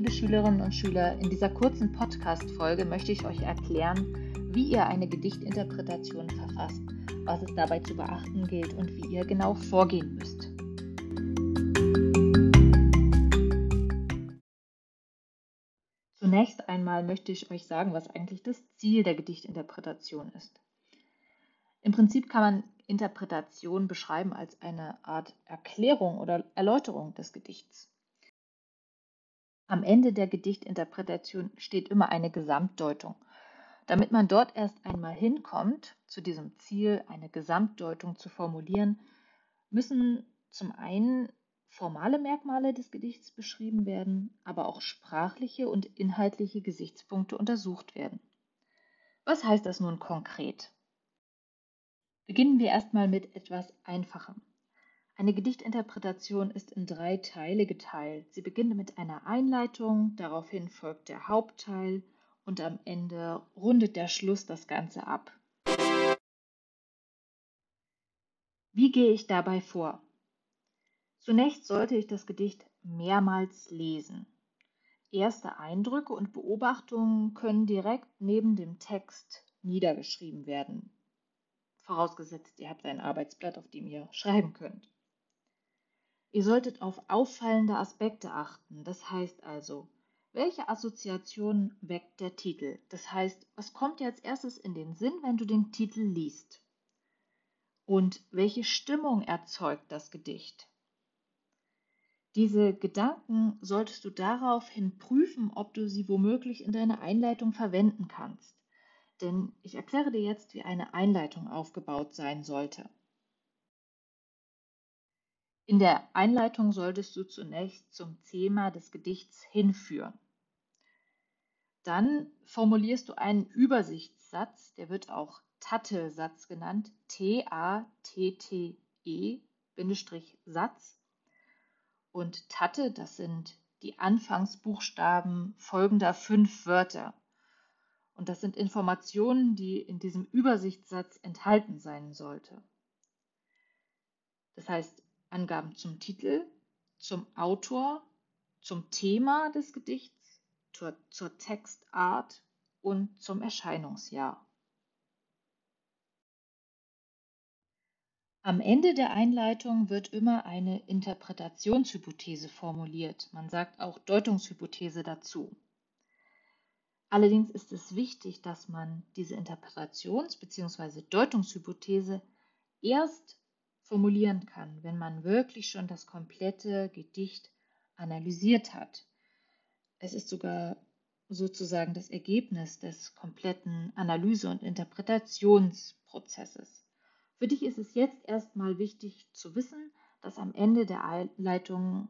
liebe Schülerinnen und Schüler, in dieser kurzen Podcast-Folge möchte ich euch erklären, wie ihr eine Gedichtinterpretation verfasst, was es dabei zu beachten gilt und wie ihr genau vorgehen müsst. Zunächst einmal möchte ich euch sagen, was eigentlich das Ziel der Gedichtinterpretation ist. Im Prinzip kann man Interpretation beschreiben als eine Art Erklärung oder Erläuterung des Gedichts. Am Ende der Gedichtinterpretation steht immer eine Gesamtdeutung. Damit man dort erst einmal hinkommt, zu diesem Ziel, eine Gesamtdeutung zu formulieren, müssen zum einen formale Merkmale des Gedichts beschrieben werden, aber auch sprachliche und inhaltliche Gesichtspunkte untersucht werden. Was heißt das nun konkret? Beginnen wir erstmal mit etwas Einfachem. Eine Gedichtinterpretation ist in drei Teile geteilt. Sie beginnt mit einer Einleitung, daraufhin folgt der Hauptteil und am Ende rundet der Schluss das Ganze ab. Wie gehe ich dabei vor? Zunächst sollte ich das Gedicht mehrmals lesen. Erste Eindrücke und Beobachtungen können direkt neben dem Text niedergeschrieben werden. Vorausgesetzt, ihr habt ein Arbeitsblatt, auf dem ihr schreiben könnt. Ihr solltet auf auffallende Aspekte achten. Das heißt also, welche Assoziation weckt der Titel? Das heißt, was kommt dir als erstes in den Sinn, wenn du den Titel liest? Und welche Stimmung erzeugt das Gedicht? Diese Gedanken solltest du daraufhin prüfen, ob du sie womöglich in deiner Einleitung verwenden kannst. Denn ich erkläre dir jetzt, wie eine Einleitung aufgebaut sein sollte. In der Einleitung solltest du zunächst zum Thema des Gedichts hinführen. Dann formulierst du einen Übersichtssatz, der wird auch Tatte-Satz genannt, T-A-T-T-E-Satz. Und Tatte, das sind die Anfangsbuchstaben folgender fünf Wörter. Und das sind Informationen, die in diesem Übersichtssatz enthalten sein sollte. Das heißt, Angaben zum Titel, zum Autor, zum Thema des Gedichts, zur, zur Textart und zum Erscheinungsjahr. Am Ende der Einleitung wird immer eine Interpretationshypothese formuliert. Man sagt auch Deutungshypothese dazu. Allerdings ist es wichtig, dass man diese Interpretations- bzw. Deutungshypothese erst formulieren kann, wenn man wirklich schon das komplette Gedicht analysiert hat. Es ist sogar sozusagen das Ergebnis des kompletten Analyse- und Interpretationsprozesses. Für dich ist es jetzt erstmal wichtig zu wissen, dass am Ende der Einleitung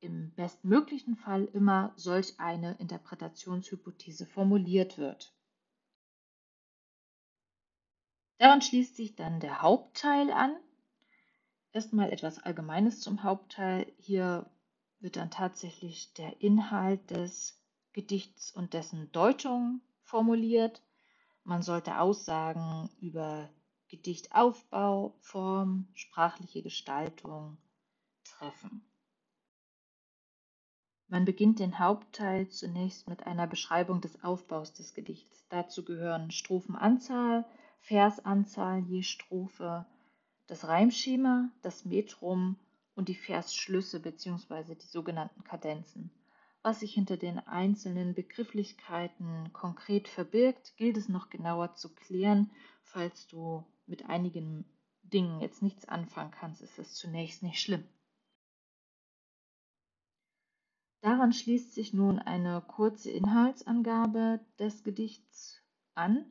im bestmöglichen Fall immer solch eine Interpretationshypothese formuliert wird. Daran schließt sich dann der Hauptteil an, Erstmal etwas Allgemeines zum Hauptteil. Hier wird dann tatsächlich der Inhalt des Gedichts und dessen Deutung formuliert. Man sollte Aussagen über Gedichtaufbau, Form, sprachliche Gestaltung treffen. Man beginnt den Hauptteil zunächst mit einer Beschreibung des Aufbaus des Gedichts. Dazu gehören Strophenanzahl, Versanzahl je Strophe, das Reimschema, das Metrum und die Versschlüsse bzw. die sogenannten Kadenzen. Was sich hinter den einzelnen Begrifflichkeiten konkret verbirgt, gilt es noch genauer zu klären. Falls du mit einigen Dingen jetzt nichts anfangen kannst, ist es zunächst nicht schlimm. Daran schließt sich nun eine kurze Inhaltsangabe des Gedichts an.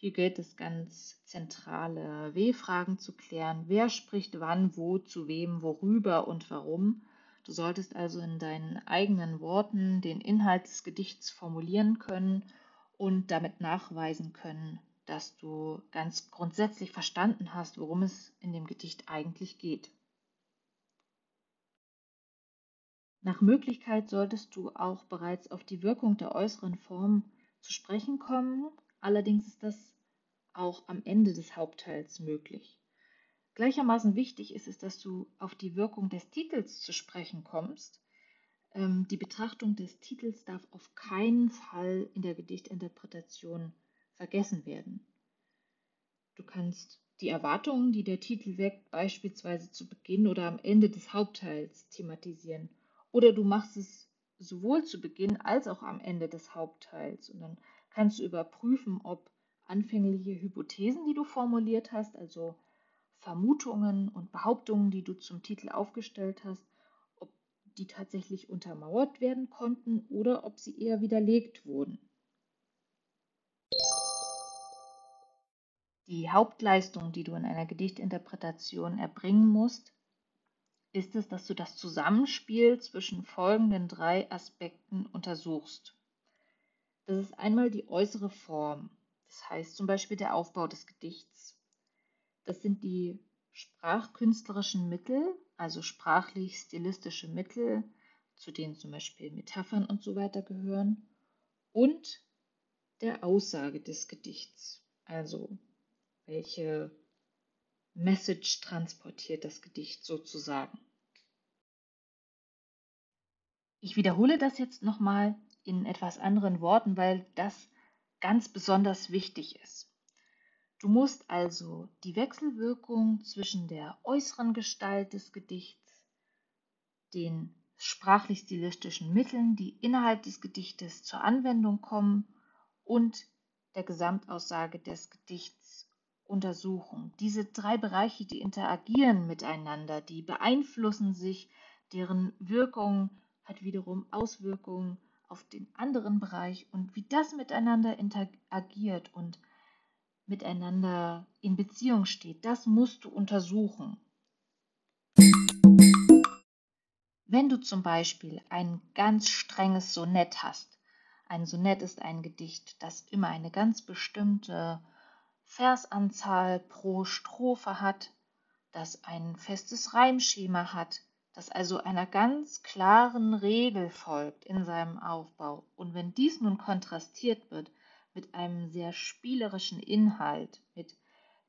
Hier gilt es ganz zentrale W-Fragen zu klären. Wer spricht wann, wo, zu wem, worüber und warum? Du solltest also in deinen eigenen Worten den Inhalt des Gedichts formulieren können und damit nachweisen können, dass du ganz grundsätzlich verstanden hast, worum es in dem Gedicht eigentlich geht. Nach Möglichkeit solltest du auch bereits auf die Wirkung der äußeren Form zu sprechen kommen Allerdings ist das auch am Ende des Hauptteils möglich. Gleichermaßen wichtig ist es, dass du auf die Wirkung des Titels zu sprechen kommst. ähm, die Betrachtung des Titels darf auf keinen Fall in der Gedichtinterpretation vergessen werden. Du kannst die Erwartungen, die der Titel weckt, beispielsweise zu Beginn oder am Ende des Hauptteils thematisieren. Oder du machst es sowohl zu Beginn als auch am Ende des Hauptteils. Und dann kannst du überprüfen, ob anfängliche Hypothesen, die du formuliert hast, also Vermutungen und Behauptungen, die du zum Titel aufgestellt hast, ob die tatsächlich untermauert werden konnten oder ob sie eher widerlegt wurden. Die Hauptleistung, die du in einer Gedichtinterpretation erbringen musst, ist es, dass du das Zusammenspiel zwischen folgenden drei Aspekten untersuchst. Das ist einmal die äußere Form, das heißt zum Beispiel der Aufbau des Gedichts. Das sind die sprachkünstlerischen Mittel, also sprachlich-stilistische Mittel, zu denen zum Beispiel Metaphern und so weiter gehören, und der Aussage des Gedichts, also welche Message transportiert das Gedicht sozusagen. Ich wiederhole das jetzt nochmal in etwas anderen Worten, weil das ganz besonders wichtig ist. Du musst also die Wechselwirkung zwischen der äußeren Gestalt des Gedichts, den sprachlich-stilistischen Mitteln, die innerhalb des Gedichtes zur Anwendung kommen, und der Gesamtaussage des Gedichts untersuchen. Diese drei Bereiche, die interagieren miteinander, die beeinflussen sich, deren Wirkung hat wiederum Auswirkungen auf den anderen Bereich und wie das miteinander interagiert und miteinander in Beziehung steht, das musst du untersuchen. Wenn du zum Beispiel ein ganz strenges Sonett hast, ein Sonett ist ein Gedicht, das immer eine ganz bestimmte Versanzahl pro Strophe hat, das ein festes Reimschema hat, das also einer ganz klaren Regel folgt in seinem Aufbau. Und wenn dies nun kontrastiert wird mit einem sehr spielerischen Inhalt, mit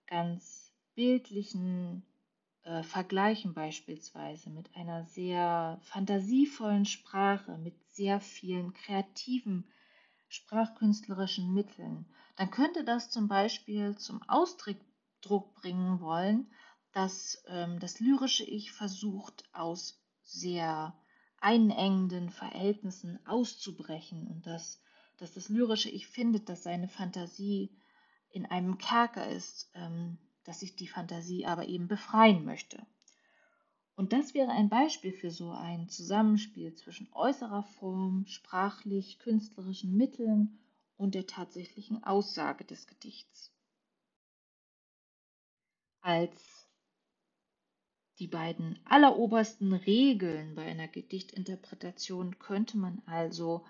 ganz bildlichen äh, Vergleichen beispielsweise, mit einer sehr fantasievollen Sprache, mit sehr vielen kreativen sprachkünstlerischen Mitteln, dann könnte das zum Beispiel zum Ausdruck bringen wollen, dass ähm, das lyrische Ich versucht, aus sehr einengenden Verhältnissen auszubrechen und dass, dass das lyrische Ich findet, dass seine Fantasie in einem Kerker ist, ähm, dass sich die Fantasie aber eben befreien möchte. Und das wäre ein Beispiel für so ein Zusammenspiel zwischen äußerer Form, sprachlich, künstlerischen Mitteln und der tatsächlichen Aussage des Gedichts. Als die beiden allerobersten Regeln bei einer Gedichtinterpretation könnte man also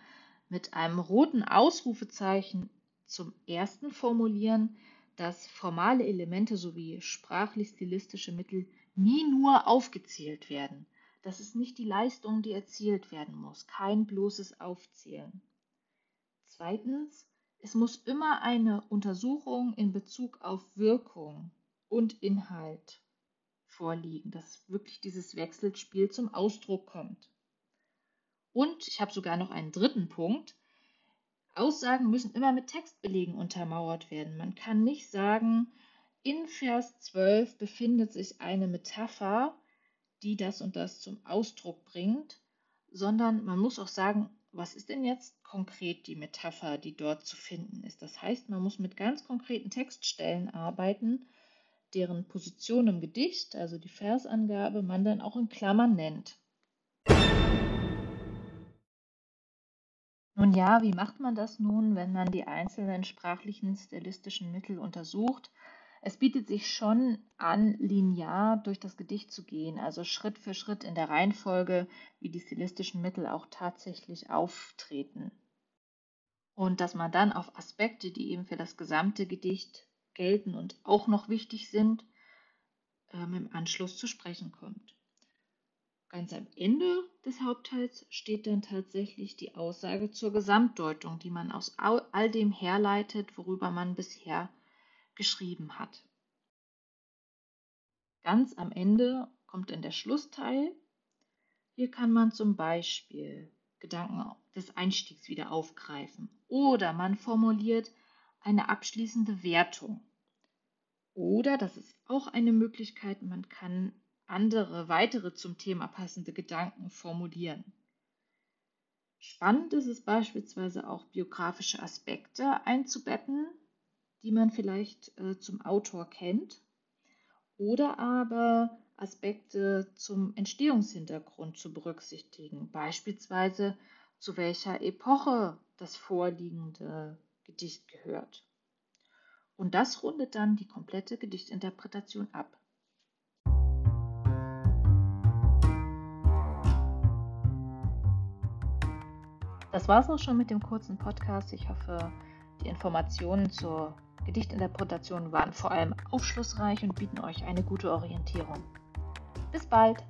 mit einem roten Ausrufezeichen zum ersten formulieren, dass formale Elemente sowie sprachlich-stilistische Mittel nie nur aufgezählt werden. Das ist nicht die Leistung, die erzielt werden muss, kein bloßes Aufzählen. Zweitens, es muss immer eine Untersuchung in Bezug auf Wirkung und Inhalt vorliegen, dass wirklich dieses Wechselspiel zum Ausdruck kommt. Und ich habe sogar noch einen dritten Punkt. Aussagen müssen immer mit Textbelegen untermauert werden. Man kann nicht sagen, in Vers 12 befindet sich eine Metapher, die das und das zum Ausdruck bringt, sondern man muss auch sagen, was ist denn jetzt konkret die Metapher, die dort zu finden ist. Das heißt, man muss mit ganz konkreten Textstellen arbeiten, deren Position im Gedicht, also die Versangabe, man dann auch in Klammern nennt. Nun ja, wie macht man das nun, wenn man die einzelnen sprachlichen stilistischen Mittel untersucht? Es bietet sich schon an, linear durch das Gedicht zu gehen, also Schritt für Schritt in der Reihenfolge, wie die stilistischen Mittel auch tatsächlich auftreten. Und dass man dann auf Aspekte, die eben für das gesamte Gedicht gelten und auch noch wichtig sind, ähm, im Anschluss zu sprechen kommt. Ganz am Ende des Hauptteils steht dann tatsächlich die Aussage zur Gesamtdeutung, die man aus all dem herleitet, worüber man bisher geschrieben hat. Ganz am Ende kommt dann der Schlussteil. Hier kann man zum Beispiel Gedanken des Einstiegs wieder aufgreifen oder man formuliert eine abschließende Wertung. Oder, das ist auch eine Möglichkeit, man kann andere, weitere zum Thema passende Gedanken formulieren. Spannend ist es beispielsweise auch, biografische Aspekte einzubetten, die man vielleicht äh, zum Autor kennt, oder aber Aspekte zum Entstehungshintergrund zu berücksichtigen, beispielsweise zu welcher Epoche das vorliegende Gedicht gehört. Und das rundet dann die komplette Gedichtinterpretation ab. Das war es auch schon mit dem kurzen Podcast. Ich hoffe, die Informationen zur Gedichtinterpretation waren vor allem aufschlussreich und bieten euch eine gute Orientierung. Bis bald!